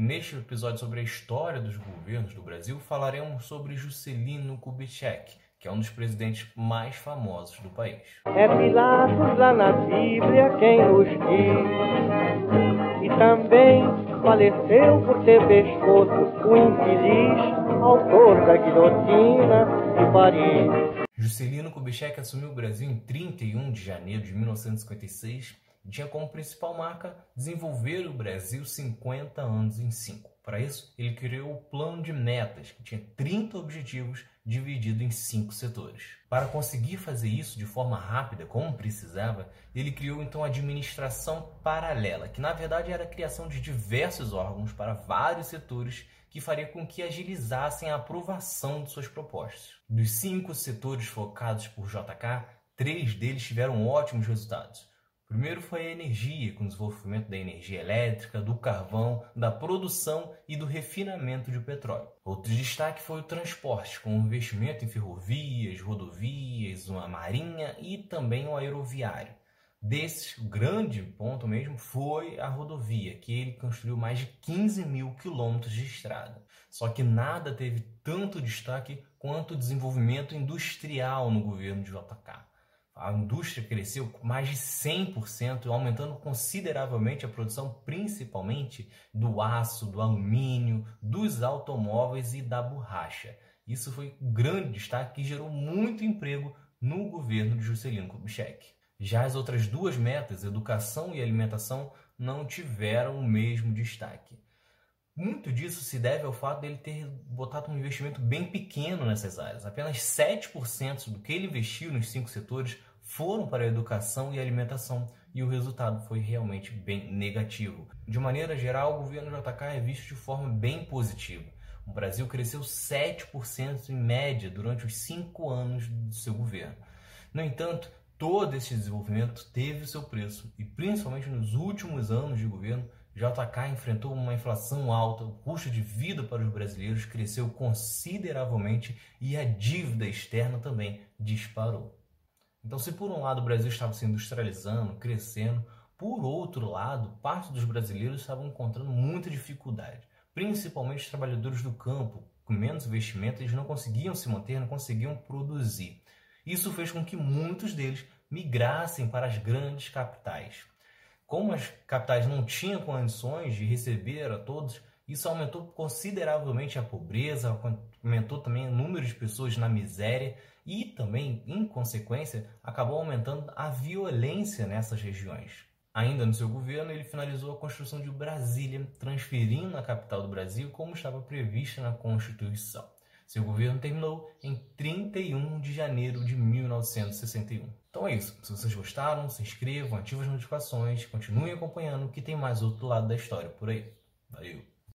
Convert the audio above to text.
Neste episódio sobre a história dos governos do Brasil, falaremos sobre Juscelino Kubitschek, que é um dos presidentes mais famosos do país. É Pilatos lá na Bíblia quem nos diz, e também faleceu por ter pescoço o infeliz autor da guilhotina de Paris. Juscelino Kubitschek assumiu o Brasil em 31 de janeiro de 1956 e tinha como principal marca desenvolver o Brasil 50 anos em 5. Para isso, ele criou o plano de metas, que tinha 30 objetivos dividido em cinco setores. Para conseguir fazer isso de forma rápida, como precisava, ele criou então a administração paralela, que na verdade era a criação de diversos órgãos para vários setores que faria com que agilizassem a aprovação de suas propostas. Dos cinco setores focados por JK, três deles tiveram ótimos resultados. Primeiro foi a energia, com o desenvolvimento da energia elétrica, do carvão, da produção e do refinamento de petróleo. Outro destaque foi o transporte, com o investimento em ferrovias, rodovias, uma marinha e também o aeroviário. Desses, o grande ponto mesmo foi a rodovia, que ele construiu mais de 15 mil quilômetros de estrada. Só que nada teve tanto destaque quanto o desenvolvimento industrial no governo de JK a indústria cresceu mais de 100%, aumentando consideravelmente a produção, principalmente do aço, do alumínio, dos automóveis e da borracha. Isso foi um grande destaque que gerou muito emprego no governo de Juscelino Kubitschek. Já as outras duas metas, educação e alimentação, não tiveram o mesmo destaque. Muito disso se deve ao fato dele ter botado um investimento bem pequeno nessas áreas. Apenas 7% do que ele investiu nos cinco setores foram para a educação e alimentação e o resultado foi realmente bem negativo. De maneira geral, o governo JK é visto de forma bem positiva. O Brasil cresceu 7% em média durante os cinco anos do seu governo. No entanto, todo esse desenvolvimento teve seu preço e, principalmente nos últimos anos de governo, JK enfrentou uma inflação alta, o custo de vida para os brasileiros cresceu consideravelmente e a dívida externa também disparou. Então, se por um lado o Brasil estava se industrializando, crescendo, por outro lado, parte dos brasileiros estavam encontrando muita dificuldade, principalmente os trabalhadores do campo, com menos investimento, eles não conseguiam se manter, não conseguiam produzir. Isso fez com que muitos deles migrassem para as grandes capitais. Como as capitais não tinham condições de receber a todos, isso aumentou consideravelmente a pobreza, aumentou também o número de pessoas na miséria e também, em consequência, acabou aumentando a violência nessas regiões. Ainda no seu governo, ele finalizou a construção de Brasília, transferindo a capital do Brasil como estava prevista na Constituição. Seu governo terminou em 31 de janeiro de 1961. Então é isso. Se vocês gostaram, se inscrevam, ativem as notificações, continuem acompanhando que tem mais outro lado da história por aí. Valeu!